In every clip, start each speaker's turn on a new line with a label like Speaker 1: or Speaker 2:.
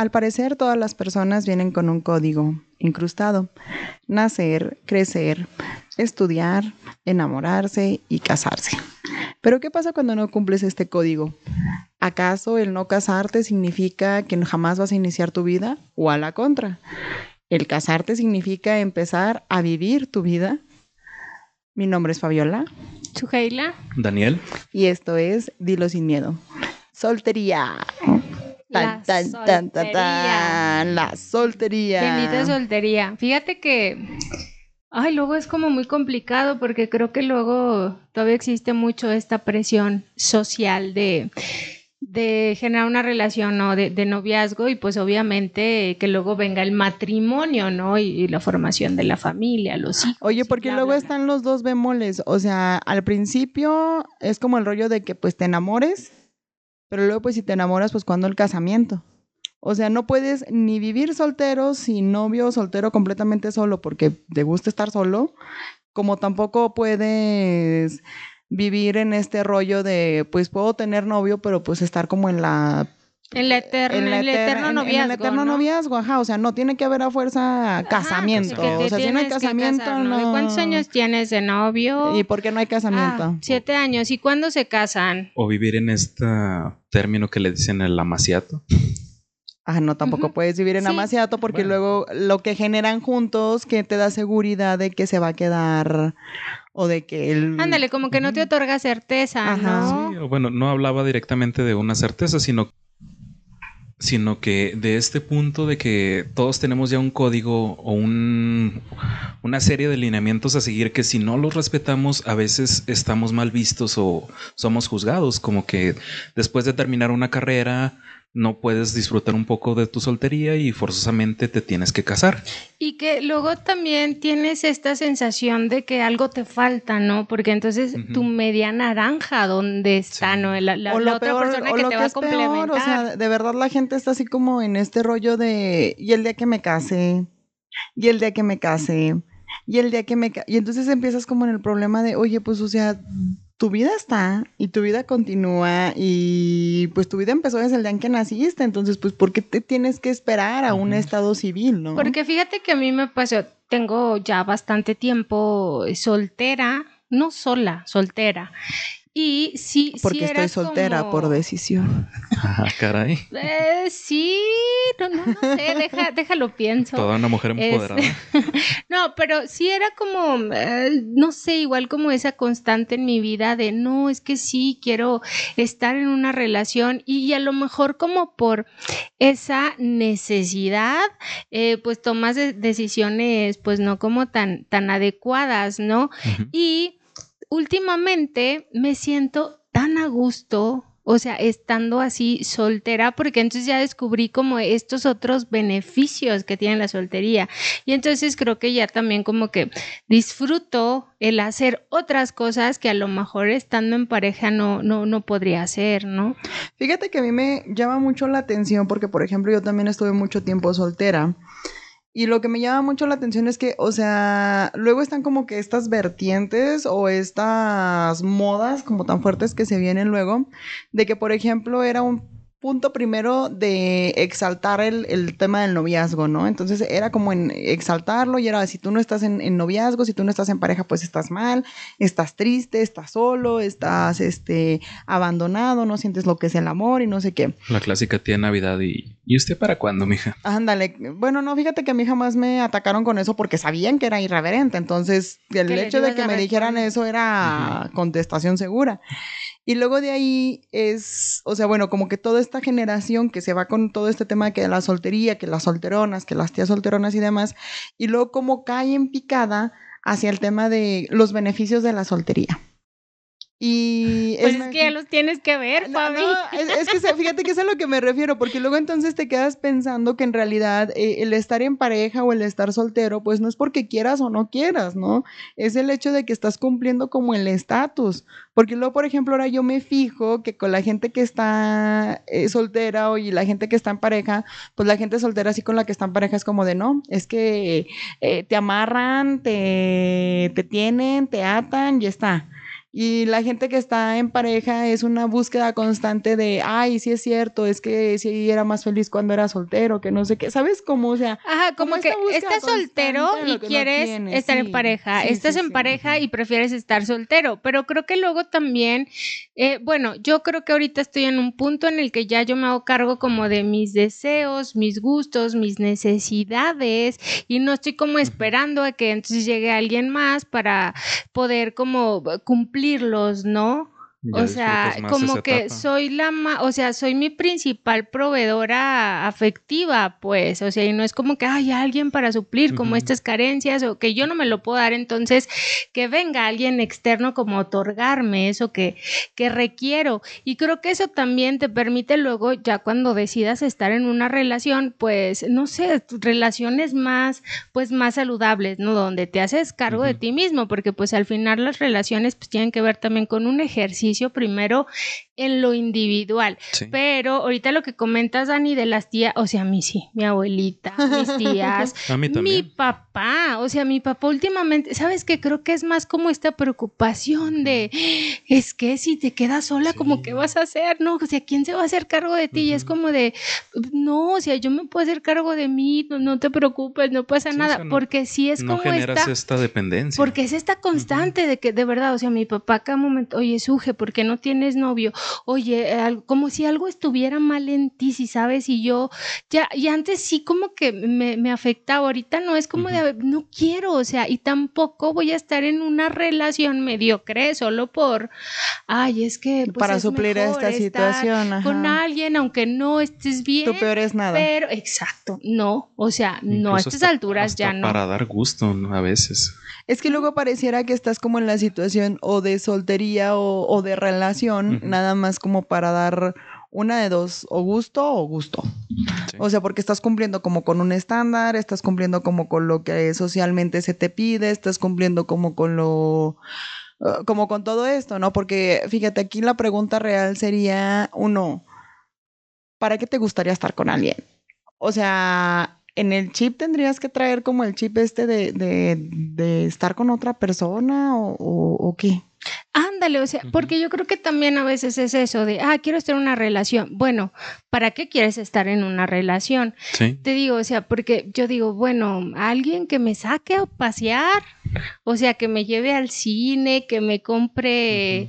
Speaker 1: Al parecer, todas las personas vienen con un código incrustado. Nacer, crecer, estudiar, enamorarse y casarse. Pero ¿qué pasa cuando no cumples este código? ¿Acaso el no casarte significa que jamás vas a iniciar tu vida? ¿O a la contra? ¿El casarte significa empezar a vivir tu vida? Mi nombre es Fabiola.
Speaker 2: Chujeila.
Speaker 3: Daniel.
Speaker 1: Y esto es Dilo sin miedo. Soltería.
Speaker 2: La
Speaker 1: Tan, tan, tan, tan, tan. La soltería.
Speaker 2: Bendita soltería. Fíjate que, ay, luego es como muy complicado porque creo que luego todavía existe mucho esta presión social de, de generar una relación, ¿no? De, de noviazgo y pues obviamente que luego venga el matrimonio, ¿no? Y, y la formación de la familia, los hijos.
Speaker 1: Oye, porque
Speaker 2: bla,
Speaker 1: luego
Speaker 2: bla, bla.
Speaker 1: están los dos bemoles. O sea, al principio es como el rollo de que pues te enamores, pero luego pues si te enamoras, pues cuando el casamiento. O sea, no puedes ni vivir soltero sin novio, soltero completamente solo porque te gusta estar solo, como tampoco puedes vivir en este rollo de pues puedo tener novio, pero pues estar como en la
Speaker 2: En la eterna, en,
Speaker 1: la
Speaker 2: el
Speaker 1: eter-
Speaker 2: eterno
Speaker 1: en-
Speaker 2: noviazgo.
Speaker 1: En el eterno
Speaker 2: ¿no?
Speaker 1: noviazgo, ajá. O sea, no tiene que haber a fuerza casamiento.
Speaker 2: Que te
Speaker 1: o sea, si no hay casamiento,
Speaker 2: casar, ¿no? ¿Y
Speaker 1: no.
Speaker 2: cuántos años tienes de novio?
Speaker 1: ¿Y por qué no hay casamiento?
Speaker 2: Ah, siete años. ¿Y cuándo se casan?
Speaker 3: O vivir en este término que le dicen el amaciato.
Speaker 1: Ah, no, tampoco puedes vivir en
Speaker 2: Sí.
Speaker 1: amaciato porque
Speaker 3: Bueno.
Speaker 1: luego lo que generan juntos que te da seguridad de que se va a quedar o de que el...
Speaker 2: Ándale, como que no te otorga certeza,
Speaker 1: Ajá.
Speaker 2: ¿no?
Speaker 3: Sí, o bueno, no hablaba directamente de una certeza, sino, sino que de este punto de que todos tenemos ya un código o un, una serie de lineamientos a seguir que si no los respetamos a veces estamos mal vistos o somos juzgados, como que después de terminar una carrera no puedes disfrutar un poco de tu soltería y forzosamente te tienes que casar.
Speaker 2: Y que luego también tienes esta sensación de que algo te falta, ¿no? Porque entonces tu media naranja, ¿dónde está,
Speaker 3: Sí.
Speaker 2: no? La, la-
Speaker 1: o
Speaker 2: la
Speaker 1: lo
Speaker 2: otra
Speaker 1: peor,
Speaker 2: persona
Speaker 1: o
Speaker 2: que
Speaker 1: lo
Speaker 2: te
Speaker 1: que
Speaker 2: va a
Speaker 1: peor,
Speaker 2: complementar.
Speaker 1: o sea, de verdad la gente está así como en este rollo de, y el día que me case, y el día que me case, y el día que me case, y entonces empiezas como en el problema de, oye, pues, o sea, tu vida está, y tu vida continúa, y pues tu vida empezó desde el día en que naciste, entonces, pues, ¿por qué te tienes que esperar a un estado civil, no?
Speaker 2: Porque fíjate que a mí me pasó, tengo ya bastante tiempo soltera, no sola, soltera. Y sí, sí
Speaker 1: Porque
Speaker 2: era
Speaker 1: estoy soltera
Speaker 2: como-
Speaker 1: por decisión.
Speaker 3: Ah, caray.
Speaker 2: Eh, sí, no, no, no sé, deja, déjalo pienso.
Speaker 3: Toda una mujer
Speaker 2: Es-
Speaker 3: empoderada.
Speaker 2: No, pero sí era como, eh, no sé, igual como esa constante en mi vida de, no, es que sí, quiero estar en una relación y, y a lo mejor como por esa necesidad, eh, pues tomas de- decisiones pues no como tan, tan adecuadas, ¿no? Y últimamente me siento tan a gusto, o sea, estando así soltera, porque entonces ya descubrí como estos otros beneficios que tiene la soltería. Y entonces creo que ya también como que disfruto el hacer otras cosas que a lo mejor estando en pareja no, no, no podría hacer, ¿no?
Speaker 1: Fíjate que a mí me llama mucho la atención porque, por ejemplo, yo también estuve mucho tiempo soltera. Y lo que me llama mucho la atención es que, o sea, luego están como que estas vertientes o estas modas como tan fuertes que se vienen luego, de que, por ejemplo, era un punto primero de exaltar el, el tema del noviazgo, ¿no? Entonces era como en exaltarlo y era, si tú no estás en, en noviazgo, si tú no estás en pareja, pues estás mal, estás triste, estás solo, estás, este, abandonado, no sientes lo que es el amor y no sé qué.
Speaker 3: La clásica tía Navidad y ¿y usted para cuándo, mija?
Speaker 1: Ándale, bueno, no, fíjate que a mí jamás me atacaron con eso porque sabían que era irreverente, entonces el hecho de que me dijeran eso era contestación segura. Y luego de ahí es, o sea, bueno, como que toda esta generación que se va con todo este tema de que la soltería, que las solteronas, que las tías solteronas y demás, y luego como cae en picada hacia el tema de los beneficios de la soltería. Y
Speaker 2: Pues es que ya los tienes que ver, Fabi.
Speaker 1: no, es, es que fíjate que es a lo que me refiero, porque luego entonces te quedas pensando que en realidad eh, el estar en pareja o el estar soltero, pues no es porque quieras o no quieras, ¿no? Es el hecho de que estás cumpliendo como el estatus. Porque luego, por ejemplo, ahora yo me fijo que con la gente que está eh, soltera o y la gente que está en pareja, pues la gente soltera así con la que está en pareja es como de no, es que eh, te amarran, te, te tienen, te atan y está. Y la gente que está en pareja es una búsqueda constante de, ay, sí es cierto, es que sí era más feliz cuando era soltero, que no sé qué, ¿sabes cómo? O sea,
Speaker 2: Ajá, como,
Speaker 1: como
Speaker 2: que estás soltero y
Speaker 1: no
Speaker 2: quieres
Speaker 1: tienes,
Speaker 2: estar
Speaker 1: sí.
Speaker 2: en pareja,
Speaker 1: Sí,
Speaker 2: estás
Speaker 1: sí,
Speaker 2: en pareja y prefieres estar soltero, pero creo que luego también, eh, bueno, yo creo que ahorita estoy en un punto en el que ya yo me hago cargo como de mis deseos, mis gustos, mis necesidades y no estoy como esperando a que entonces llegue alguien más para poder como cumplirlos, ¿no?
Speaker 3: Ya
Speaker 2: o sea, como que
Speaker 3: etapa.
Speaker 2: soy la ma- o sea, soy mi principal proveedora afectiva, pues, o sea, y no es como que hay alguien para suplir como estas carencias o que yo no me lo puedo dar, entonces que venga alguien externo como otorgarme eso que, que requiero. Y creo que eso también te permite luego, ya cuando decidas estar en una relación, pues, no sé, relaciones más, pues, más saludables, ¿no? Donde te haces cargo de ti mismo, porque pues al final las relaciones pues tienen que ver también con un ejercicio primero en lo individual.
Speaker 3: Sí.
Speaker 2: Pero ahorita lo que comentas, Dani, de las tías, o sea, a mí sí, mi abuelita, mis tías,
Speaker 3: A mí
Speaker 2: mi papá, o sea, mi papá últimamente, ¿sabes qué? Creo que es más como esta preocupación de, es que si te quedas sola, como
Speaker 3: Sí.
Speaker 2: qué vas a hacer, ¿no? O sea, ¿quién se va a hacer cargo de ti? Y es como de, no, o sea, yo me puedo hacer cargo de mí, no, no te preocupes, no pasa
Speaker 3: Sí,
Speaker 2: nada,
Speaker 3: no-
Speaker 2: porque sí es
Speaker 3: no
Speaker 2: como
Speaker 3: generas
Speaker 2: esta...
Speaker 3: esta dependencia.
Speaker 2: Porque es esta constante de que, de verdad, o sea, mi papá cada momento, oye, Suje, ¿por qué no tienes novio? Oye, como si algo estuviera mal en ti, si sabes, y yo, ya, y antes sí como que me, me afectaba, ahorita no, es como de, a no quiero, o sea, y tampoco voy a estar en una relación mediocre solo por, ay, es que... pues,
Speaker 1: para
Speaker 2: es
Speaker 1: suplir
Speaker 2: mejor
Speaker 1: esta
Speaker 2: estar
Speaker 1: situación.
Speaker 2: Con alguien, aunque no estés bien.
Speaker 1: Tu peor es nada.
Speaker 2: Pero, exacto, no, o sea, no, a estas
Speaker 3: hasta-
Speaker 2: alturas
Speaker 3: hasta
Speaker 2: ya no.
Speaker 3: Para dar gusto ¿no? a veces.
Speaker 1: Es que luego pareciera que estás como en la situación o de soltería o, o de relación, nada más como para dar una de dos, o gusto o gusto.
Speaker 3: Sí.
Speaker 1: O sea, porque estás cumpliendo como con un estándar, estás cumpliendo como con lo que socialmente se te pide, estás cumpliendo como con lo uh, como con todo esto, ¿no? Porque fíjate, aquí la pregunta real sería uno, ¿para qué te gustaría estar con alguien? O sea, en el chip tendrías que traer como el chip este de, de, de estar con otra persona o, o, o qué.
Speaker 2: Ándale, o sea, porque yo creo que también a veces es eso de, ah, quiero estar en una relación. Bueno, ¿para qué quieres estar en una relación?
Speaker 3: Sí.
Speaker 2: Te digo, o sea, porque yo digo, bueno, alguien que me saque a pasear, o sea, que me lleve al cine, que me compre.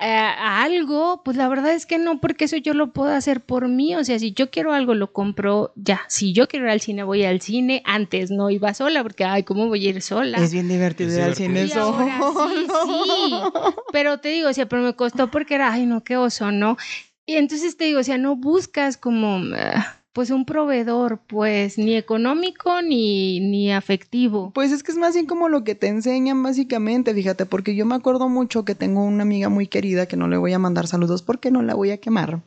Speaker 2: Eh, algo, pues la verdad es que no, porque eso yo lo puedo hacer por mí, o sea, si yo quiero algo lo compro ya, si yo quiero ir al cine voy al cine, antes no iba sola, porque, ay, ¿cómo voy a ir sola?
Speaker 1: Es bien divertido
Speaker 3: Es
Speaker 1: ir al cine.
Speaker 2: ahora sí,
Speaker 1: solo.
Speaker 2: Pero te digo, o sea, pero me costó porque era, ay, no, qué oso, ¿no? Y entonces te digo, o sea, no buscas como, ah, pues, un proveedor, pues, ni económico ni, ni afectivo.
Speaker 1: Pues es que es más bien como lo que te enseñan básicamente, fíjate, porque yo me acuerdo mucho que tengo una amiga muy querida que no le voy a mandar saludos porque no la voy a quemar.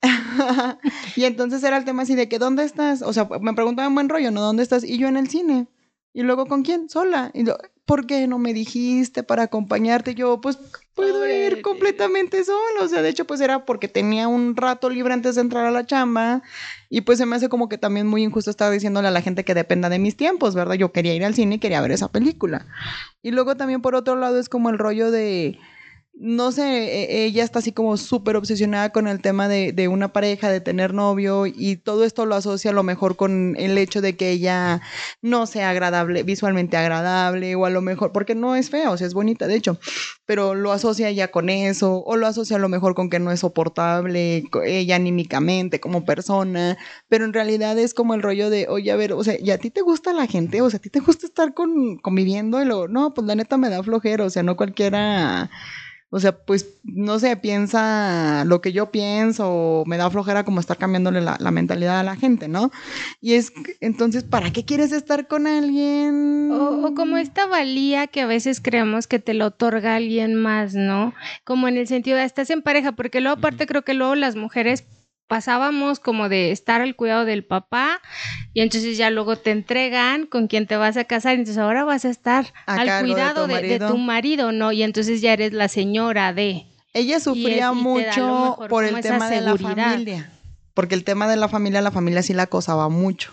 Speaker 1: y entonces era el tema así de que ¿dónde estás? O sea, me preguntaban buen rollo, ¿no? ¿Dónde estás? Y yo en el cine. Y luego ¿con quién? Sola. Y yo, ¿por qué no me dijiste para acompañarte? Yo, pues puedo
Speaker 2: Pobre
Speaker 1: ir completamente sola. O sea, de hecho, pues era porque tenía un rato libre antes de entrar a la chamba. Y pues se me hace como que también muy injusto estar diciéndole a la gente que dependa de mis tiempos, ¿verdad? Yo quería ir al cine y quería ver esa película. Y luego también por otro lado es como el rollo de, no sé, e- ella está así como súper obsesionada con el tema de, de una pareja, de tener novio y todo esto lo asocia a lo mejor con el hecho de que ella no sea agradable, visualmente agradable o a lo mejor, porque no es fea, o sea, es bonita de hecho, pero lo asocia ella con eso o lo asocia a lo mejor con que no es soportable ella anímicamente como persona, pero en realidad es como el rollo de, oye, a ver, o sea, ¿y a ti te gusta la gente? O sea, ¿a ti te gusta estar con, conviviendo? No, pues la neta me da flojera, o sea, no cualquiera... O sea, pues, no sé, piensa lo que yo pienso, o me da flojera como estar cambiándole la, la mentalidad a la gente, ¿no? Y es, entonces, ¿para qué quieres estar con alguien?
Speaker 2: O, o como esta valía que a veces creemos que te lo otorga alguien más, ¿no? Como en el sentido de estás en pareja, porque luego aparte creo que luego las mujeres pasábamos como de estar al cuidado del papá y entonces ya luego te entregan con quien te vas a casar y entonces ahora vas a estar
Speaker 1: A
Speaker 2: al
Speaker 1: de
Speaker 2: cuidado
Speaker 1: tu
Speaker 2: de, tu marido, ¿no? Y entonces ya eres la señora de...
Speaker 1: Ella sufría mucho por el tema de la familia. Porque el tema de la familia, la familia sí la acosaba mucho.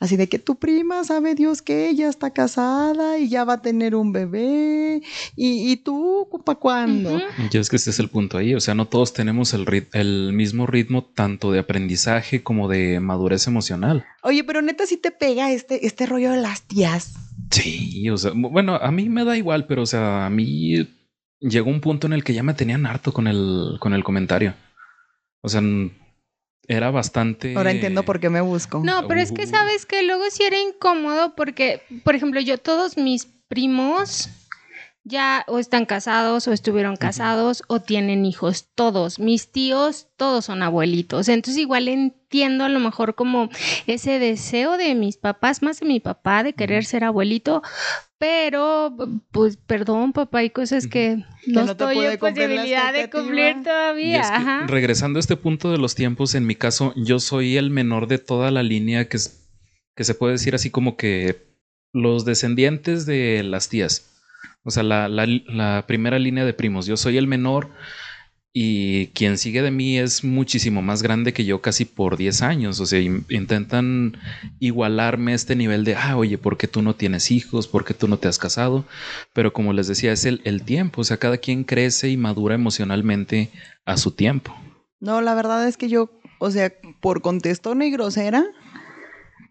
Speaker 1: Así de que tu prima sabe Dios que ella está casada y ya va a tener un bebé. ¿Y, y tú, para cuándo?
Speaker 2: Ujú.
Speaker 3: Y es que ese es el punto ahí, o sea, no todos tenemos el, rit- el mismo ritmo tanto de aprendizaje como de madurez emocional.
Speaker 1: Oye, pero neta sí te pega este, este rollo de las tías.
Speaker 3: Sí, o sea, bu- bueno, a mí me da igual, pero o sea, a mí llegó un punto en el que ya me tenían harto con el, con el comentario. O sea, era bastante...
Speaker 1: Ahora entiendo por qué me busco.
Speaker 2: No, pero es que sabes que luego sí era incómodo porque, por ejemplo, yo todos mis primos ya o están casados o estuvieron casados o tienen hijos, todos. Mis tíos, todos son abuelitos. Entonces igual entiendo a lo mejor como ese deseo de mis papás, más de mi papá, de querer ser abuelito. Pero, pues, perdón, papá, hay cosas que no, estoy en posibilidad de cumplir
Speaker 3: Y
Speaker 2: todavía.
Speaker 3: es que,
Speaker 2: Ajá.
Speaker 3: regresando a este punto de los tiempos, en mi caso, yo soy el menor de toda la línea que, es- que se puede decir así como que los descendientes de las tías. O sea, la, la- la primera línea de primos. Yo soy el menor y quien sigue de mí es muchísimo más grande que yo, casi por 10 años. O sea, in- intentan igualarme este nivel de, ah, oye, ¿por qué tú no tienes hijos? ¿Por qué tú no te has casado? Pero como les decía, es el, el tiempo. O sea, cada quien crece y madura emocionalmente a su tiempo.
Speaker 1: No, la verdad es que yo, o sea, por contestona y grosera,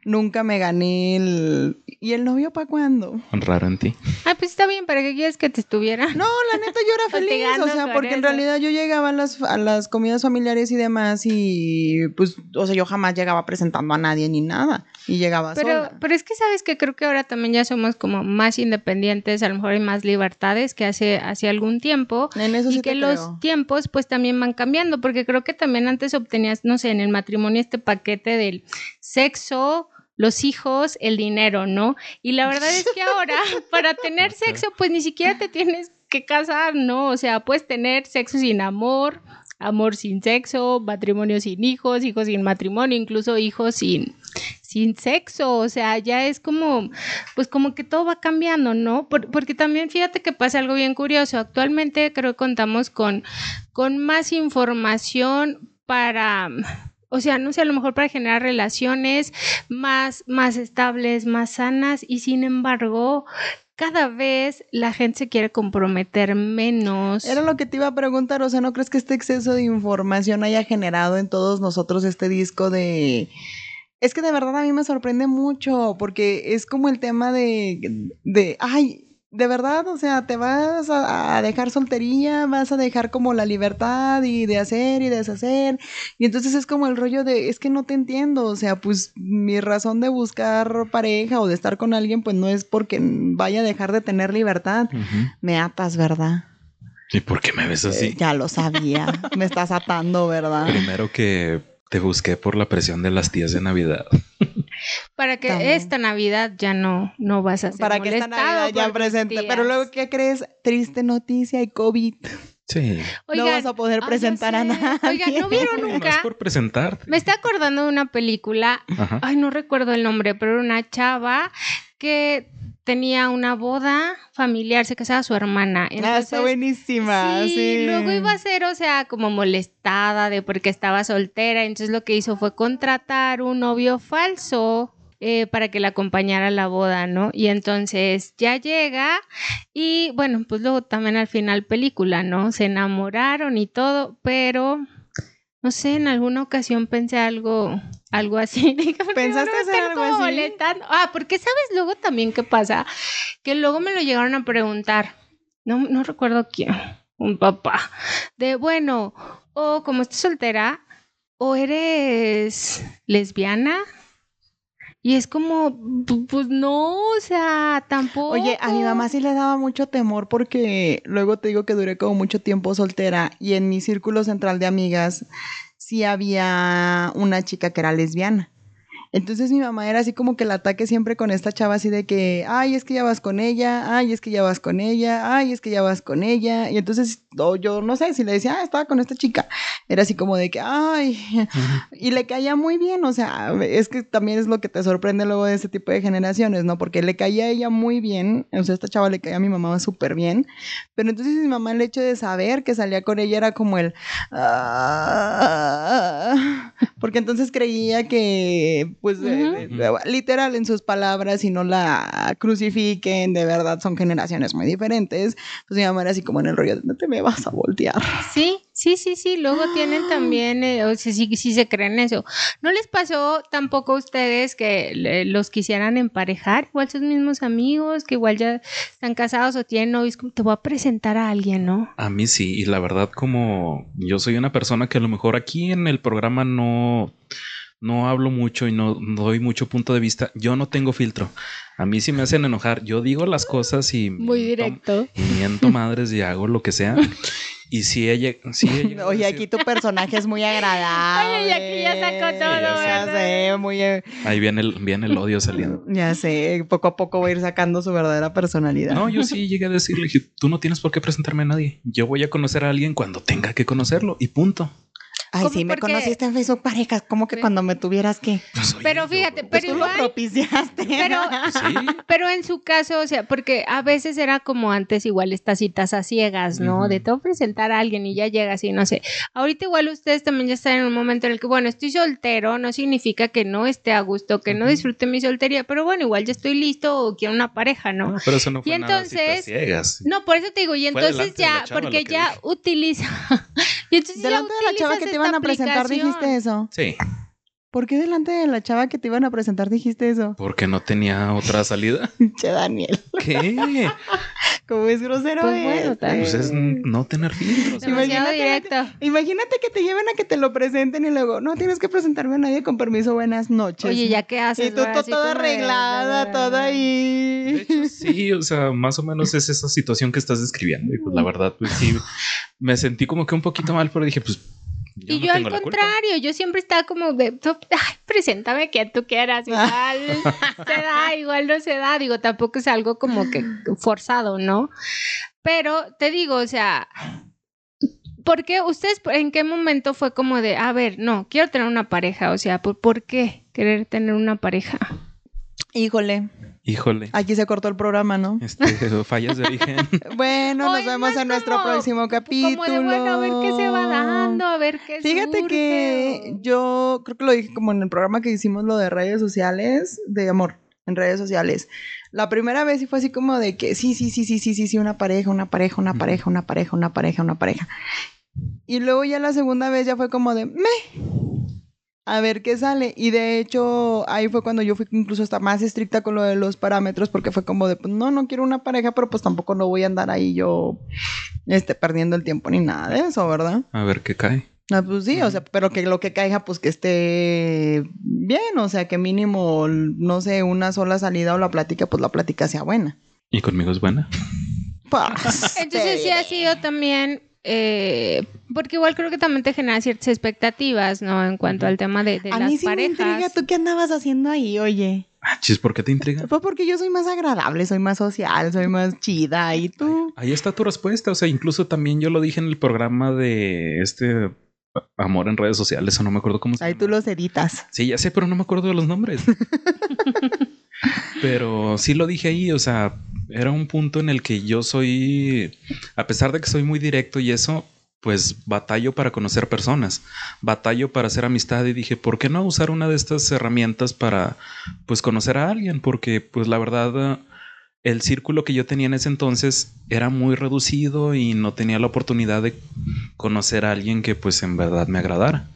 Speaker 1: nunca me gané el... ¿Y el novio para cuándo?
Speaker 3: Raro en ti.
Speaker 2: Ah, pues está bien, ¿para qué quieres que te estuviera?
Speaker 1: No, la neta yo era feliz, o sea, porque en realidad yo llegaba a las, a las comidas familiares y demás y pues, o sea, yo jamás llegaba presentando a nadie ni nada y llegaba
Speaker 2: Pero,
Speaker 1: sola.
Speaker 2: pero es que sabes que creo que ahora también ya somos como más independientes, a lo mejor hay más libertades que hace, hace algún tiempo.
Speaker 1: En eso
Speaker 2: y
Speaker 1: sí
Speaker 2: que
Speaker 1: te
Speaker 2: los
Speaker 1: creo.
Speaker 2: tiempos pues también van cambiando, porque creo que también antes obtenías, no sé, en el matrimonio este paquete del sexo, los hijos, el dinero, ¿no? Y la verdad es que ahora para tener sexo pues ni siquiera te tienes que casar, ¿no? O sea, puedes tener sexo sin amor, amor sin sexo, matrimonio sin hijos, hijos sin matrimonio, incluso hijos sin sin sexo, o sea, ya es como, pues como que todo va cambiando, ¿no? Por- porque también fíjate que pasa algo bien curioso. Actualmente creo que contamos con, con más información para, o sea, no sé, a lo mejor para generar relaciones más, más estables, más sanas, y sin embargo, cada vez la gente se quiere comprometer menos.
Speaker 1: Era lo que te iba a preguntar, o sea, ¿no crees que este exceso de información haya generado en todos nosotros este disco de... Es que de verdad a mí me sorprende mucho, porque es como el tema de, de ay, de verdad, o sea, te vas a, a dejar soltería, vas a dejar como la libertad y de hacer y deshacer, y entonces es como el rollo de, es que no te entiendo, o sea, pues mi razón de buscar pareja o de estar con alguien, pues no es porque vaya a dejar de tener libertad, me atas, ¿verdad?
Speaker 3: ¿Y por qué me ves
Speaker 1: Eh,
Speaker 3: así?
Speaker 1: ya lo sabía. Me estás atando, ¿verdad?
Speaker 3: Primero que te busqué por la presión de las tías de Navidad.
Speaker 2: Para que
Speaker 1: También.
Speaker 2: esta Navidad ya no, no vas a ser
Speaker 1: Para que esta Navidad ya presente.
Speaker 2: tías.
Speaker 1: Pero luego, ¿qué crees? Triste noticia y COVID.
Speaker 3: Sí.
Speaker 1: no vas a poder
Speaker 2: ya
Speaker 1: presentar a nadie.
Speaker 2: Oigan, ¿no vieron
Speaker 3: No es
Speaker 2: nunca?
Speaker 3: por presentarte.
Speaker 2: Me está acordando de una película,
Speaker 3: Ajá.
Speaker 2: ay, no recuerdo el nombre, pero era una chava que tenía una boda familiar, se casaba su hermana.
Speaker 1: Ah,
Speaker 2: Entonces,
Speaker 1: está buenísima.
Speaker 2: Sí,
Speaker 1: Sí,
Speaker 2: luego iba a ser, o sea, como molestada de porque estaba soltera. Entonces lo que hizo fue contratar un novio falso eh, para que la acompañara a la boda, ¿no? Y entonces ya llega y bueno, pues luego también al final película, ¿no? Se enamoraron y todo, pero no sé, en alguna ocasión pensé algo, algo así. Dije, ¿por qué
Speaker 1: ¿Pensaste hacer algo así?
Speaker 2: Ah, porque sabes luego también qué pasa, que luego me lo llegaron a preguntar, no, no recuerdo quién, un papá, de bueno, o como estás soltera, o eres lesbiana. Y es como, pu- pues no, o sea, tampoco.
Speaker 1: Oye, a mi mamá sí le daba mucho temor porque luego te digo que duré como mucho tiempo soltera y en mi círculo central de amigas sí había una chica que era lesbiana. Entonces mi mamá era así como que el ataque siempre con esta chava así de que, ay, es que ya vas con ella, ay, es que ya vas con ella, ay, es que ya vas con ella. Y entonces o yo no sé si le decía, ah, estaba con esta chica. Era así como de que, ay, y le caía muy bien, o sea, es que también es lo que te sorprende luego de ese tipo de generaciones, ¿no? Porque le caía a ella muy bien, o sea, esta chava le caía a mi mamá súper bien, pero entonces mi mamá el hecho de saber que salía con ella era como el, "Ah", porque entonces creía que, pues, eh, literal en sus palabras, si no la crucifiquen, de verdad son generaciones muy diferentes. Pues mi mamá era así como en el rollo, no te me vas a voltear.
Speaker 2: Sí, sí, sí, sí. Luego tienen también, eh, o sea, sí, sí se creen eso. ¿No les pasó tampoco a ustedes que los quisieran emparejar? Igual sus mismos amigos, que igual ya están casados o tienen novios, como te voy a presentar a alguien, ¿no?
Speaker 3: A mí sí, y la verdad como yo soy una persona que a lo mejor aquí en el programa no, no hablo mucho y no, doy mucho punto de vista, yo no tengo filtro. A mí sí me hacen enojar, yo digo las cosas y,
Speaker 2: Muy
Speaker 3: miento-
Speaker 2: directo.
Speaker 3: y miento madres y hago lo que sea. Y si ella, sí he llegado a
Speaker 1: Oye, aquí tu personaje es muy agradable.
Speaker 2: Oye, y aquí ya sacó todo,
Speaker 1: Ya sé, muy...
Speaker 3: ahí viene el, viene el odio saliendo.
Speaker 1: Ya sé, poco a poco va a ir sacando su verdadera personalidad.
Speaker 3: No, yo sí llegué a decirle, tú no tienes por qué presentarme a nadie. Yo voy a conocer a alguien cuando tenga que conocerlo y punto.
Speaker 1: Ay, sí, me conociste en Facebook parejas, como que
Speaker 2: Sí.
Speaker 1: cuando me tuvieras que...
Speaker 3: Pues, oye,
Speaker 2: Pero
Speaker 3: yo-
Speaker 2: fíjate,
Speaker 1: Pues
Speaker 2: pero
Speaker 1: tú lo
Speaker 2: igual,
Speaker 1: propiciaste.
Speaker 2: pero,
Speaker 3: Sí.
Speaker 2: pero en su caso, o sea, porque a veces era como antes igual estas citas a ciegas, ¿no?
Speaker 3: Ujú.
Speaker 2: De te voy a presentar a alguien y ya llegas y no sé. Ahorita igual ustedes también ya están en un momento en el que, bueno, estoy soltero, no significa que no esté a gusto, que no disfrute mi soltería, pero bueno, igual ya estoy listo o quiero una pareja, ¿no?
Speaker 3: No, pero eso no fue
Speaker 2: Y
Speaker 3: nada citas
Speaker 2: entonces-
Speaker 3: ciegas.
Speaker 2: No, por eso te digo, y
Speaker 3: Fue
Speaker 2: entonces ya, porque
Speaker 3: lo que
Speaker 2: ya
Speaker 3: dije.
Speaker 2: utiliza. Y entonces ya
Speaker 1: Delante de la chava que te iban a presentar
Speaker 2: aplicación.
Speaker 1: dijiste eso.
Speaker 3: Sí,
Speaker 1: ¿Por qué delante de la chava que te iban a presentar dijiste eso?
Speaker 3: porque no tenía otra salida.
Speaker 1: Che, Daniel.
Speaker 3: ¿Qué?
Speaker 1: Como es grosero
Speaker 2: Pues bueno,
Speaker 1: este.
Speaker 2: tal
Speaker 3: Pues es no tener filtros.
Speaker 1: Imagínate
Speaker 2: directo.
Speaker 1: Imagínate que te lleven a que te lo presenten y luego, no tienes que presentarme a nadie con permiso, buenas noches.
Speaker 2: Oye, ¿ya qué haces?
Speaker 1: Y tú
Speaker 2: sí
Speaker 1: toda arreglada, toda ahí.
Speaker 3: Sí, o sea, más o menos es esa situación que estás describiendo. Y pues la verdad, pues sí, me sentí como que un poquito mal, pero dije, pues. Yo
Speaker 2: y
Speaker 3: no
Speaker 2: yo al
Speaker 3: tengo la culpa.
Speaker 2: contrario, yo siempre estaba como de, ay, preséntame quien tú quieras, igual se da, igual no se da, digo, tampoco es algo como que forzado, ¿no? Pero te digo, o sea, ¿por qué ustedes, en qué momento fue como de, a ver, no, quiero tener una pareja, o sea, ¿por, por qué querer tener una pareja?
Speaker 1: Híjole,
Speaker 3: Híjole.
Speaker 1: aquí se cortó el programa, ¿no?
Speaker 3: Este, fallas de origen.
Speaker 1: Bueno, nos vemos
Speaker 2: no
Speaker 1: en nuestro próximo capítulo.
Speaker 2: Como de, bueno, a ver qué se va dando, a ver qué
Speaker 1: Fíjate
Speaker 2: surge,
Speaker 1: que yo creo que lo dije como en el programa que hicimos lo de redes sociales, de amor en redes sociales. La primera vez sí fue así como de que sí, sí, sí, sí, sí, sí, sí, una pareja, una pareja, una pareja, una pareja, una pareja, una pareja. Y luego ya la segunda vez ya fue como de me. A ver qué sale. Y de hecho, ahí fue cuando yo fui incluso hasta más estricta con lo de los parámetros, porque fue como de, pues, no, no quiero una pareja, pero pues tampoco no voy a andar ahí yo este, perdiendo el tiempo ni nada de eso, ¿verdad?
Speaker 3: A ver qué cae.
Speaker 1: Ah, pues sí, o sea, pero que lo que caiga, pues que esté bien, o sea, que mínimo, no sé, una sola salida o la plática, pues la plática sea buena.
Speaker 3: Y conmigo es buena.
Speaker 1: Pues,
Speaker 2: Entonces sí ha sido también, eh, porque igual creo que también te genera ciertas expectativas, ¿no? En cuanto al tema de, de
Speaker 1: A
Speaker 2: las
Speaker 1: mí sí
Speaker 2: parejas.
Speaker 1: me intriga, ¿tú qué andabas haciendo ahí, oye?
Speaker 3: Ah, chis, ¿por qué te intriga?
Speaker 1: Pues porque yo soy más agradable, soy más social, soy más chida, y tú...
Speaker 3: Ahí está tu respuesta. O sea, incluso también yo lo dije en el programa de este amor en redes sociales, o no me acuerdo cómo se
Speaker 1: Ahí
Speaker 3: llama.
Speaker 1: tú los editas.
Speaker 3: Sí, ya sé, pero no me acuerdo de los nombres. pero sí lo dije ahí, o sea, era un punto en el que yo soy, a pesar de que soy muy directo y eso, pues batallo para conocer personas, batallo para hacer amistad y dije, ¿por qué no usar una de estas herramientas para, pues, conocer a alguien? Porque, pues, la verdad, el círculo que yo tenía en ese entonces era muy reducido y no tenía la oportunidad de conocer a alguien que, pues, en verdad me agradara.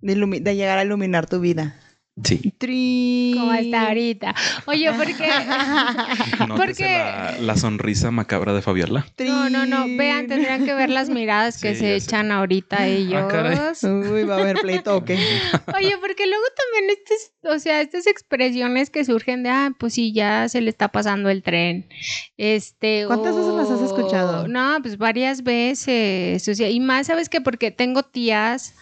Speaker 1: De, de llegar a iluminar tu vida.
Speaker 3: Sí.
Speaker 1: Tri.
Speaker 2: Como está ahorita. Oye, porque... Porque-
Speaker 3: la, la sonrisa macabra de Fabiola.
Speaker 2: No, no, no. Vean, tendrían que ver las miradas que
Speaker 3: Sí,
Speaker 2: se
Speaker 3: sé.
Speaker 2: echan ahorita ellos.
Speaker 3: caray.
Speaker 1: Uy, va a haber pleito, ¿o qué?
Speaker 2: Oye, porque luego también estas, o sea, estas expresiones que surgen de, ah, pues sí, ya se le está pasando el tren. Este,
Speaker 1: ¿Cuántas veces las has escuchado?
Speaker 2: No, pues varias veces. O sea, y más, ¿sabes qué? Porque tengo tías,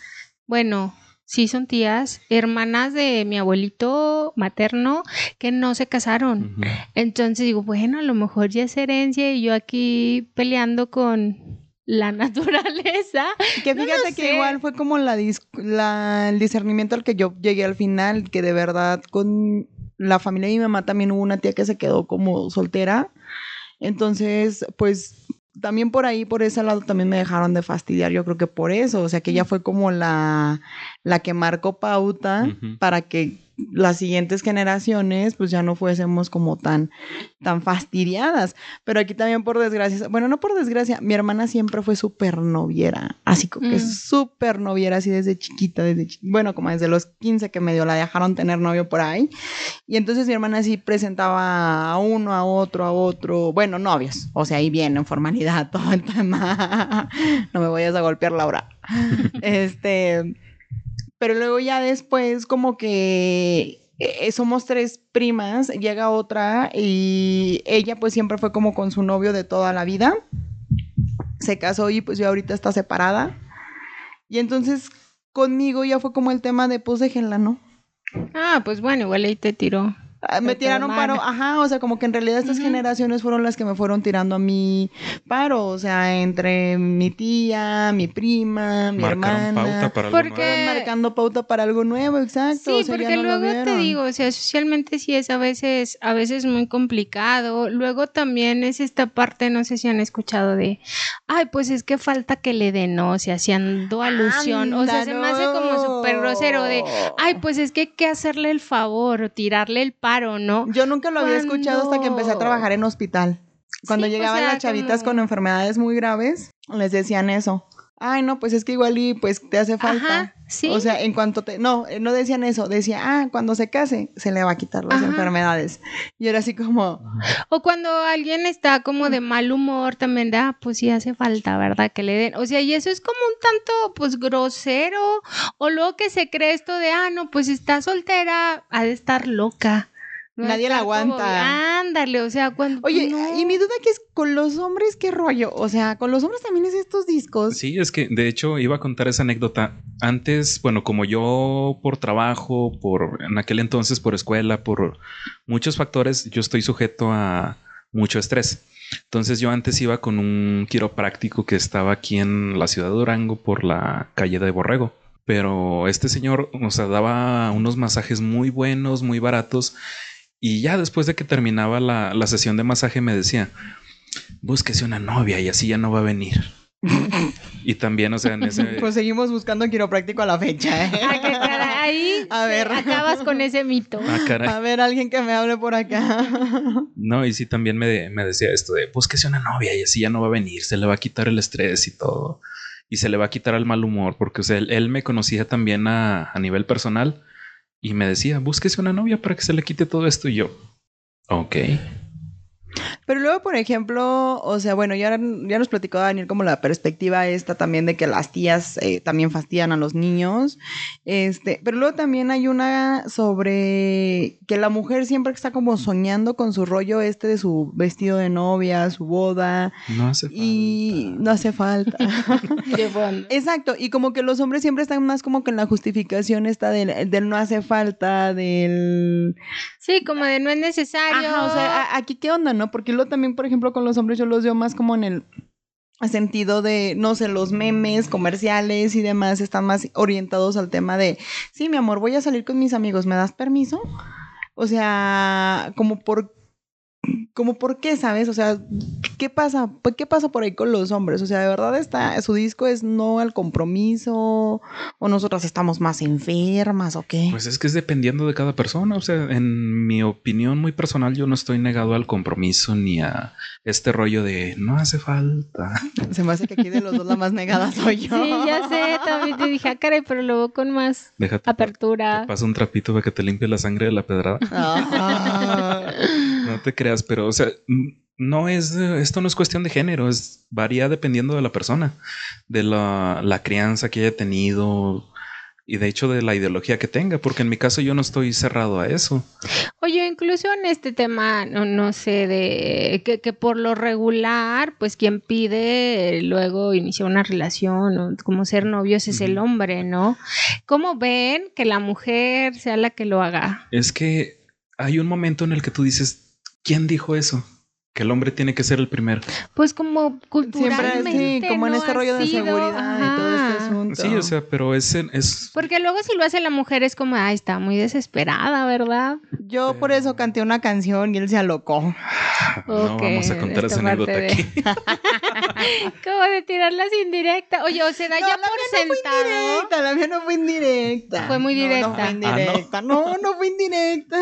Speaker 2: bueno, sí son tías, hermanas de mi abuelito materno que no se casaron. Entonces digo, bueno, a lo mejor ya es herencia y yo aquí peleando con la naturaleza.
Speaker 1: Que
Speaker 2: No
Speaker 1: fíjate que
Speaker 2: sé.
Speaker 1: igual fue como la, dis- la- el discernimiento al que yo llegué al final, que de verdad con la familia de mi mamá también hubo una tía que se quedó como soltera. Entonces, pues también por ahí, por ese lado, también me dejaron de fastidiar. Yo creo que por eso. O sea, que ella fue como la, la que marcó pauta para que las siguientes generaciones pues ya no fuésemos como tan tan fastidiadas. Pero aquí también por desgracia bueno no por desgracia mi hermana siempre fue súper noviera así como que
Speaker 2: Mm.
Speaker 1: súper noviera así desde chiquita desde chi- bueno como desde los 15 que medio la dejaron tener novio por ahí. Y entonces mi hermana sí presentaba a uno a otro a otro bueno novios o sea ahí bien en formalidad todo el tema. No me vayas a golpear Laura. Este pero luego ya después como que eh, somos tres primas, llega otra y ella pues siempre fue como con su novio de toda la vida. Se casó y pues ya ahorita está separada. Y entonces conmigo ya fue como el tema de pues déjenla, ¿no?
Speaker 2: Ah, pues bueno, igual ahí te tiró.
Speaker 1: Ah, Me tiraron paro, ajá, o sea, como que en realidad estas generaciones fueron las que me fueron tirando a mi paro, o sea, entre mi tía, mi prima, mi
Speaker 3: Marcaron
Speaker 1: hermana.
Speaker 3: pauta para algo
Speaker 2: Porque-
Speaker 3: nuevo.
Speaker 1: Marcando pauta para algo nuevo, exacto.
Speaker 2: Sí,
Speaker 1: o sea, ya
Speaker 2: porque
Speaker 1: no
Speaker 2: luego te digo, o sea, socialmente sí es a veces, a veces muy complicado. Luego también es esta parte, no sé si han escuchado de, ay, pues es que falta que le den, ¿no? O sea, haciendo alusión. o sea, se me hace como súper grosero de, ay, pues es que hay que hacerle el favor, tirarle el paro, ¿no?
Speaker 1: Yo nunca lo había escuchado hasta que empecé a trabajar en hospital. Cuando
Speaker 2: Sí, o
Speaker 1: llegaban
Speaker 2: sea,
Speaker 1: las chavitas
Speaker 2: como-
Speaker 1: con enfermedades muy graves, les decían eso. Ay, no, pues es que igual y pues te hace falta.
Speaker 2: Ajá, sí.
Speaker 1: O sea, en cuanto te... No, eh, no decían eso. Decía, ah, cuando se case, se le va a quitar las
Speaker 2: Ajá.
Speaker 1: enfermedades. Y era así como...
Speaker 2: O cuando alguien está como de mal humor, también da, pues sí hace falta, ¿verdad? Que le den. O sea, y eso es como un tanto, pues, grosero. O luego que se cree esto de, ah, no, pues está soltera, ha de estar loca. No
Speaker 1: Nadie la
Speaker 2: como-
Speaker 1: aguanta.
Speaker 2: Ándale, o sea, cuando.
Speaker 1: Oye,
Speaker 2: no.
Speaker 1: y mi duda que es con los hombres, ¿qué rollo? O sea, con los hombres también es estos discos.
Speaker 3: Sí, es que de hecho iba a contar esa anécdota. Antes, bueno, como yo por trabajo, por en aquel entonces por escuela, por muchos factores, yo estoy sujeto a mucho estrés. Entonces yo antes iba con un quiropráctico que estaba aquí en la ciudad de Durango por la calle de Borrego. Pero este señor, o sea, daba unos masajes muy buenos, muy baratos. Y ya después de que terminaba la, la sesión de masaje me decía, búsquese una novia y así ya no va a venir. y también, o sea, en ese...
Speaker 1: Pues seguimos buscando quiropráctico a la fecha, ¿eh?
Speaker 2: Ah,
Speaker 1: A
Speaker 2: se-
Speaker 1: ver.
Speaker 2: acabas con ese mito.
Speaker 3: Ah, caray.
Speaker 1: A ver, alguien que me hable por acá.
Speaker 3: No, y sí también me, me decía esto de búsquese una novia y así ya no va a venir, se le va a quitar el estrés y todo. Y se le va a quitar el mal humor, porque o sea, él, él me conocía también a, a nivel personal y me decía, búsquese una novia para que se le quite todo esto. Y yo, ok.
Speaker 1: Pero luego, por ejemplo, o sea, bueno, ya, ya nos platicó Daniel como la perspectiva esta también de que las tías eh, también fastidian a los niños. Este, pero luego también hay una sobre que la mujer siempre está como soñando con su rollo este de su vestido de novia, su boda,
Speaker 3: No hace falta.
Speaker 1: y no hace falta. Exacto, y como que los hombres siempre están más como que en la justificación esta del, del no hace falta, del...
Speaker 2: Sí, como de no es necesario.
Speaker 1: Ajá, o sea, aquí qué onda, ¿no? Porque también, por ejemplo, con los hombres yo los veo más como en el sentido de, no sé, los memes comerciales y demás están más orientados al tema de, sí, mi amor, voy a salir con mis amigos, ¿me das permiso? O sea, como por como por qué, ¿sabes? O sea, ¿qué pasa? ¿Qué pasa por ahí con los hombres? O sea, de verdad está, su disco es no al compromiso, o nosotras estamos más enfermas, o qué.
Speaker 3: Pues es que es dependiendo de cada persona. O sea, en mi opinión muy personal, yo no estoy negado al compromiso ni a este rollo de no hace falta.
Speaker 1: Se me hace que aquí de los dos la más negada soy yo.
Speaker 2: Sí, ya sé, también te dije, ah, caray, pero luego con más
Speaker 3: Déjate.
Speaker 2: apertura.
Speaker 3: Te paso un trapito para que te limpie la sangre de la pedrada.
Speaker 1: Ajá.
Speaker 3: No te creas, pero, o sea, no es, esto no es cuestión de género, es varía dependiendo de la persona, de la, la crianza que haya tenido y de hecho de la ideología que tenga, porque en mi caso yo no estoy cerrado a eso.
Speaker 2: Oye, incluso en este tema, no, no sé, de que, que por lo regular, pues quien pide eh, luego iniciar una relación o como ser novios es el hombre, ¿no? ¿Cómo ven que la mujer sea la que lo haga?
Speaker 3: Es que hay un momento en el que tú dices, ¿quién dijo eso? Que el hombre tiene que ser el primero.
Speaker 2: Pues como
Speaker 1: Siempre
Speaker 2: culturalmente,
Speaker 1: sí, como en
Speaker 2: ¿no?
Speaker 1: este rollo de
Speaker 2: sido,
Speaker 1: seguridad y todo este asunto.
Speaker 3: Sí, o sea, pero es, es...
Speaker 2: Porque luego si lo hace la mujer es como, ay, está muy desesperada, ¿verdad?
Speaker 1: Yo por eso canté una canción y él se alocó.
Speaker 3: No
Speaker 2: Ok,
Speaker 3: vamos a contar esa anécdota
Speaker 2: de-
Speaker 3: aquí.
Speaker 2: como de tirarlas indirectas. Oye, o se da
Speaker 1: No,
Speaker 2: ya
Speaker 1: la
Speaker 2: por
Speaker 1: mía no fue
Speaker 2: sentado.
Speaker 1: indirecta, la mía no fue indirecta.
Speaker 2: Fue muy
Speaker 1: No, No,
Speaker 2: directa.
Speaker 1: fue
Speaker 3: Ah, ¿no?
Speaker 1: indirecta. no, no fue indirecta.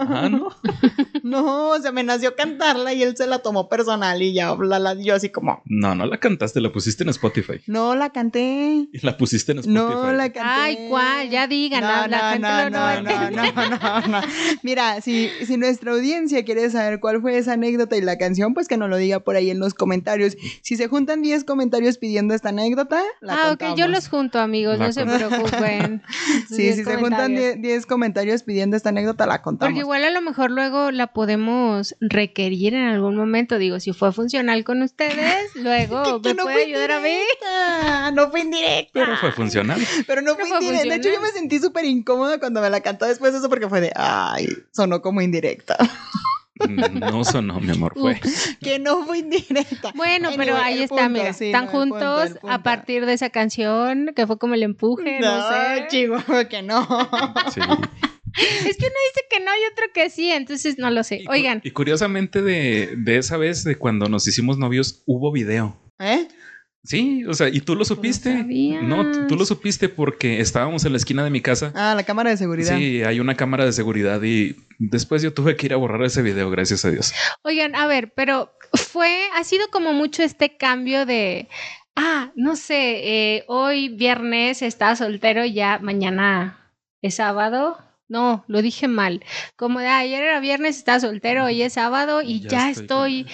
Speaker 3: Ah, ¿no?
Speaker 1: No, o sea, me nació cantarla y él se la tomó personal y ya la, la- yo así como,
Speaker 3: No, no la cantaste, la pusiste en Spotify.
Speaker 1: no la canté.
Speaker 3: Y la pusiste en Spotify.
Speaker 1: No la canté.
Speaker 2: Ay, ¿cuál? Ya digan, la- la gente lo- no
Speaker 1: no, no, no, no. Mira, si, si nuestra audiencia quiere saber cuál fue esa anécdota y la canción, pues que nos lo diga por ahí en los comentarios. Si se juntan 10 comentarios pidiendo esta anécdota, la
Speaker 2: ah, ok, yo los junto, amigos,
Speaker 3: La
Speaker 2: no se preocupen.
Speaker 1: Sí, si se juntan
Speaker 2: comentarios.
Speaker 1: 10 10 comentarios pidiendo esta anécdota, la contamos.
Speaker 2: Porque igual a lo mejor luego la podemos requerir en algún momento. Digo, si fue funcional con ustedes, luego me
Speaker 1: no
Speaker 2: puede ayudar a mí.
Speaker 1: No fue indirecta.
Speaker 3: Pero fue funcional.
Speaker 1: Pero no fue indirecta. De hecho, yo me sentí súper incómoda cuando me la cantó después de eso porque fue de, ay, sonó como indirecta.
Speaker 3: No sonó, mi amor, fue.
Speaker 1: Que no fue indirecta.
Speaker 2: Bueno, pero ahí está,
Speaker 1: punto,
Speaker 2: mira.
Speaker 1: sí,
Speaker 2: Están
Speaker 1: no, punto,
Speaker 2: juntos
Speaker 1: punto.
Speaker 2: a partir de esa canción, que fue como el empuje, no, sé.
Speaker 1: Chihuahua, que no.
Speaker 3: Sí.
Speaker 2: Es que uno dice que no y otro que sí, entonces no lo sé.
Speaker 3: Y cu-
Speaker 2: Oigan,
Speaker 3: Y curiosamente de, de esa vez, de cuando nos hicimos novios, hubo video.
Speaker 1: ¿Eh?
Speaker 3: Sí, o sea, y tú lo supiste.
Speaker 2: sabías.
Speaker 3: No, tú- tú lo supiste porque estábamos en la esquina de mi casa.
Speaker 1: Ah, la cámara de seguridad.
Speaker 3: Sí, hay una cámara de seguridad y después yo tuve que ir a borrar ese video, gracias a Dios.
Speaker 2: Oigan, a ver, pero fue, ha sido como mucho este cambio de, ah, no sé, eh, hoy viernes está soltero, ya mañana es sábado. No, lo dije mal. Como de "Ah, ayer era viernes, está soltero, hoy es sábado y
Speaker 3: Ya
Speaker 2: ya,
Speaker 3: estoy
Speaker 2: estoy,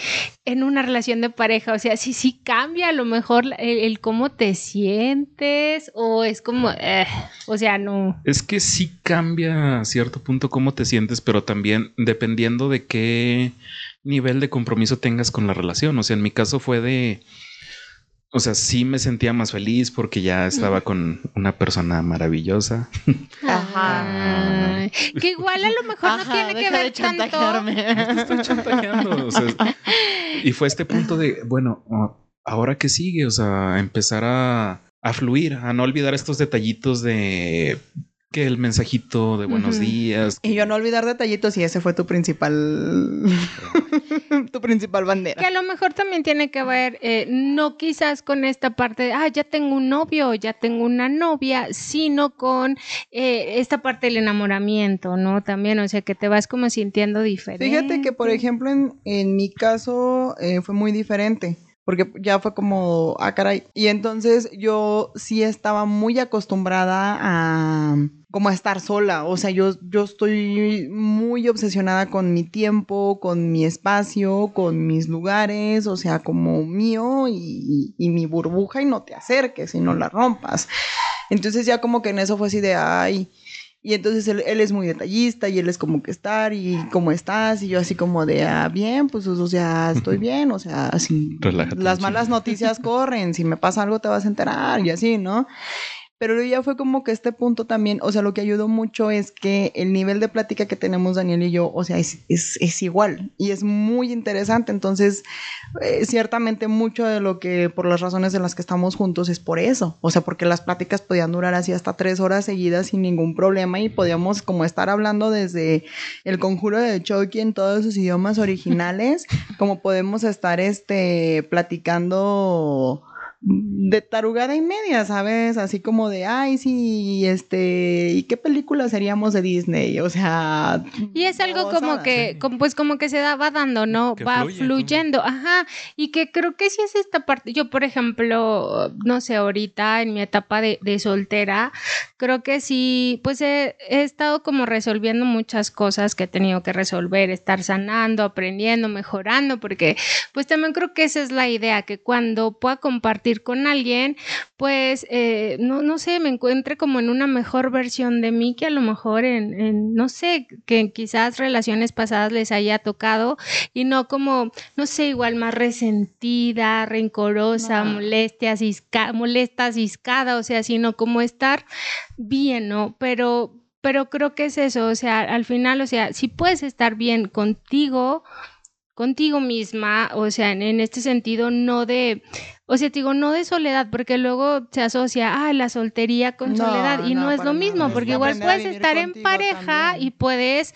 Speaker 2: en una relación de pareja. O sea, sí, sí cambia a lo mejor el, el cómo te sientes o es como, eh, o sea, no.
Speaker 3: Es que sí cambia a cierto punto cómo te sientes, pero también dependiendo de qué nivel de compromiso tengas con la relación. O sea, en mi caso fue de... O sea, sí me sentía más feliz porque ya estaba con una persona maravillosa.
Speaker 1: Ajá.
Speaker 2: Que igual a lo mejor no tiene que
Speaker 1: deja de
Speaker 2: ver tanto.
Speaker 1: chantajearme.
Speaker 3: No estoy chantajeando. o sea, y fue este punto de, bueno, ah, ahora qué sigue, o sea, empezar a, a fluir, a no olvidar estos detallitos de que el mensajito de buenos días.
Speaker 1: Y yo no olvidar detallitos y ese fue tu principal... tu principal bandera.
Speaker 2: Que a lo mejor también tiene que ver, eh, no quizás con esta parte de, ah, ya tengo un novio, ya tengo una novia, sino con eh, esta parte del enamoramiento, ¿no? También, o sea, que te vas como sintiendo diferente.
Speaker 1: Fíjate que, por ejemplo, en, en mi caso eh, fue muy diferente. Porque ya fue como, ah, caray. Y entonces yo sí estaba muy acostumbrada a como a estar sola. O sea, yo, yo estoy muy obsesionada con mi tiempo, con mi espacio, con mis lugares, o sea, como mío y, y mi burbuja y no te acerques y no la rompas. Entonces ya como que en eso fue así de, ay, y entonces él, él es muy detallista y él es como que estar y cómo estás y yo así como de, ah, bien, pues o sea, estoy bien, o sea, así
Speaker 3: Relájate,
Speaker 1: las malas noticias corren, si me pasa algo te vas a enterar y así, ¿no? Pero ya fue como que este punto también, o sea, lo que ayudó mucho es que el nivel de plática que tenemos Daniel y yo, o sea, es, es, es igual y es muy interesante. Entonces, eh, ciertamente mucho de lo que, por las razones en las que estamos juntos, es por eso. O sea, porque las pláticas podían durar así hasta tres horas seguidas sin ningún problema y podíamos como estar hablando desde el conjuro de Chucky en todos sus idiomas originales, como podemos estar este, platicando de tarugada y media, ¿sabes? Así como de, ay, sí, este, ¿y qué película seríamos de Disney? O sea...
Speaker 2: Y es algo como que,
Speaker 3: sí.
Speaker 2: como, pues como que se da, va dando, ¿no?
Speaker 3: Que
Speaker 2: va
Speaker 3: fluye,
Speaker 2: fluyendo, ajá. Y que creo que sí es esta parte. Yo, por ejemplo, no sé, ahorita en mi etapa de, de soltera, creo que sí, pues he, he estado como resolviendo muchas cosas que he tenido que resolver, estar sanando, aprendiendo, mejorando, porque pues también creo que esa es la idea, que cuando pueda compartir con alguien, pues, eh, no, no sé, me encuentre como en una mejor versión de mí que a lo mejor en, en, no sé, que quizás relaciones pasadas les haya tocado y no como, no sé, igual más resentida, rencorosa,
Speaker 1: No.
Speaker 2: molestia, cisca- molesta, ciscada, o sea, sino como estar bien, ¿no? Pero, pero creo que es eso, o sea, al final, o sea, si puedes estar bien contigo, contigo misma, o sea, en, en este sentido, no de, O sea, te digo, no de soledad, porque luego se asocia, ah, la soltería con
Speaker 1: No,
Speaker 2: soledad. Y no,
Speaker 1: no,
Speaker 2: es lo mismo, porque igual
Speaker 1: a
Speaker 2: puedes estar en pareja
Speaker 1: también.
Speaker 2: y puedes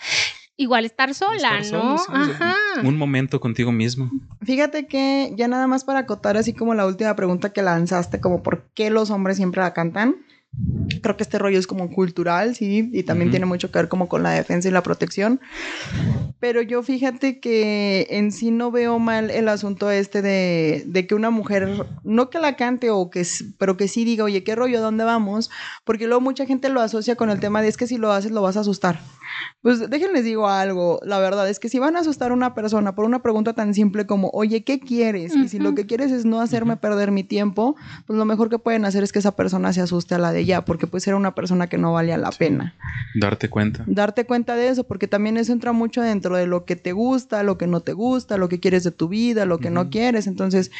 Speaker 2: igual estar sola,
Speaker 3: Estar
Speaker 2: ¿no?
Speaker 3: solo, sí, sí.
Speaker 2: Ajá.
Speaker 3: Un momento contigo mismo.
Speaker 1: Fíjate que ya nada más para acotar así como la última pregunta que lanzaste, como por qué los hombres siempre la cantan. Creo que este rollo es como cultural, sí, y también
Speaker 3: Ujú.
Speaker 1: tiene mucho que ver como con la defensa y la protección. Pero yo fíjate que en sí no veo mal el asunto este de, de que una mujer, no que la cante o que, pero que sí diga, oye, ¿qué rollo? ¿A dónde vamos? Porque luego mucha gente lo asocia con el tema de es que si lo haces lo vas a asustar. Pues déjenles digo algo, la verdad es que si van a asustar a una persona por una pregunta tan simple como, oye, ¿qué quieres? Y si lo que quieres es no hacerme perder mi tiempo, pues lo mejor que pueden hacer es que esa persona se asuste a la de ella, porque pues era una persona que no valía la pena.
Speaker 3: Darte cuenta.
Speaker 1: Darte cuenta de eso, porque también eso entra mucho dentro de lo que te gusta, lo que no te gusta, lo que quieres de tu vida, lo que no quieres. Entonces,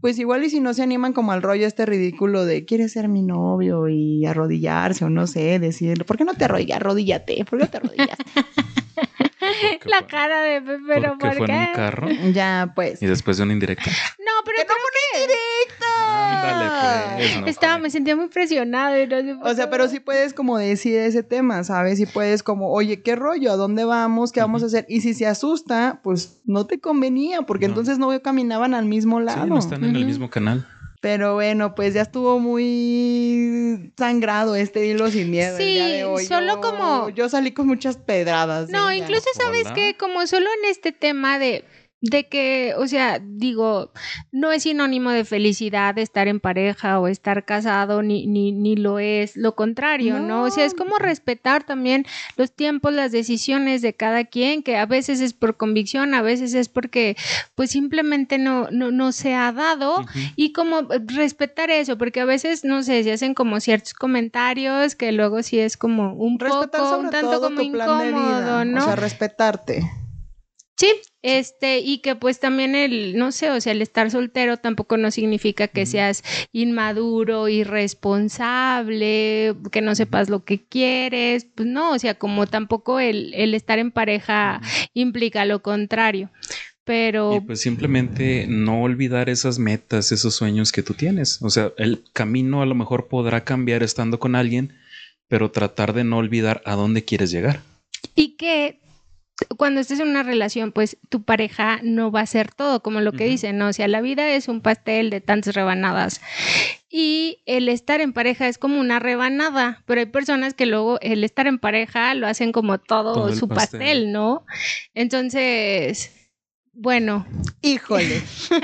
Speaker 1: pues igual y si no se animan como al rollo este ridículo de quieres ser mi novio y arrodillarse o no sé, decir, ¿por qué no te arrodillas? Arrodíllate, ¿por qué no te arrodillaste?
Speaker 2: La cara de Pepe, pero
Speaker 3: porque
Speaker 2: ¿por
Speaker 3: fue en un
Speaker 2: qué?
Speaker 3: carro
Speaker 1: ya, pues.
Speaker 3: y después de una indirecta.
Speaker 2: No, pero
Speaker 1: ¡Que no
Speaker 2: creo que
Speaker 3: Ándale, pues. no,
Speaker 2: estaba, me sentía muy presionada. y no sé
Speaker 1: O sea,
Speaker 2: qué.
Speaker 1: pero sí puedes como decir ese tema, ¿sabes? Y puedes como, oye, ¿qué rollo? ¿A dónde vamos? ¿Qué vamos a hacer? Y si se asusta, pues no te convenía, porque
Speaker 3: No.
Speaker 1: entonces no caminaban al mismo
Speaker 3: Sí,
Speaker 1: lado.
Speaker 3: no están en el
Speaker 2: Ujú.
Speaker 3: mismo canal.
Speaker 1: Pero bueno, pues ya estuvo muy sangrado este hilo sin miedo el día
Speaker 2: Sí,
Speaker 1: de hoy.
Speaker 2: solo
Speaker 1: Yo-
Speaker 2: como-
Speaker 1: Yo salí con muchas pedradas.
Speaker 2: No, incluso sabes
Speaker 3: Hola.
Speaker 2: que como solo en este tema de de que, o sea, digo, no es sinónimo de felicidad estar en pareja o estar casado, ni, ni, ni lo es, lo contrario, ¿no? O sea, es como respetar también los tiempos, las decisiones de cada quien, que a veces es por convicción, a veces es porque pues simplemente no, no, no se ha dado. Y como respetar eso, porque a veces, no sé, se hacen como ciertos comentarios que luego sí es como un
Speaker 1: Respetar
Speaker 2: poco, un tanto como
Speaker 1: tu plan de
Speaker 2: incómodo,
Speaker 1: vida.
Speaker 2: ¿no?
Speaker 1: O sea, respetarte.
Speaker 2: Sí, este, y que pues también el, no sé, o sea, el estar soltero tampoco no significa que seas inmaduro, irresponsable, que no sepas lo que quieres, pues no, o sea, como tampoco el, el estar en pareja implica lo contrario. Pero
Speaker 3: Y pues simplemente no olvidar esas metas, esos sueños que tú tienes. O sea, el camino a lo mejor podrá cambiar estando con alguien, pero tratar de no olvidar a dónde quieres llegar.
Speaker 2: Y que cuando estés en una relación, pues tu pareja no va a ser todo, como lo que
Speaker 3: Ujú.
Speaker 2: dicen, ¿no? O sea, la vida es un pastel de tantas rebanadas. Y el estar en pareja es como una rebanada, pero hay personas que luego el estar en pareja lo hacen como todo, su pastel.
Speaker 3: pastel.
Speaker 2: ¿no? Entonces, bueno,
Speaker 1: Híjole,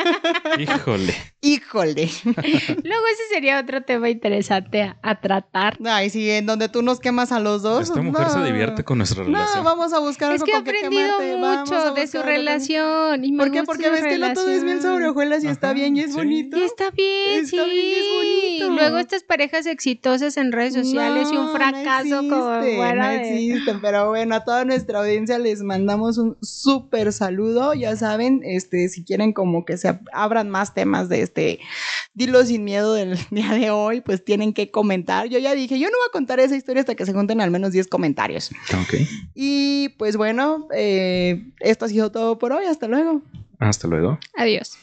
Speaker 3: Híjole.
Speaker 1: híjole.
Speaker 2: luego ese sería otro tema interesante a, a tratar.
Speaker 1: Ay, sí, en donde tú nos quemas a los dos.
Speaker 3: Esta mujer se
Speaker 1: no.
Speaker 3: divierte con nuestra
Speaker 1: No,
Speaker 3: relación.
Speaker 1: vamos a buscar
Speaker 2: Es
Speaker 1: algo
Speaker 2: que he
Speaker 1: que
Speaker 2: aprendido
Speaker 1: quemarte. Vamos a
Speaker 2: mucho de su relación. Y me
Speaker 1: ¿Por qué? Porque ves que no todo es bien sobre
Speaker 2: relación.
Speaker 1: hojuelas y está bien y es
Speaker 3: sí.
Speaker 1: bonito.
Speaker 2: Y está bien,
Speaker 1: Está
Speaker 2: sí.
Speaker 1: bien y es bonito.
Speaker 2: Luego estas parejas exitosas en redes sociales y un
Speaker 1: No,
Speaker 2: fracaso
Speaker 1: no
Speaker 2: como fuera
Speaker 1: no
Speaker 2: de...
Speaker 1: existen, pero bueno, a toda nuestra audiencia les mandamos un súper saludo, ya saben, este, si quieren como que se ab- abran más temas de este Dilo sin miedo del día de hoy, pues tienen que comentar. Yo ya dije, yo no voy a contar esa historia hasta que se junten al menos 10 comentarios.
Speaker 3: Ok.
Speaker 1: Y pues bueno, eh, esto ha sido todo por hoy, hasta luego.
Speaker 3: Hasta luego.
Speaker 2: Adiós.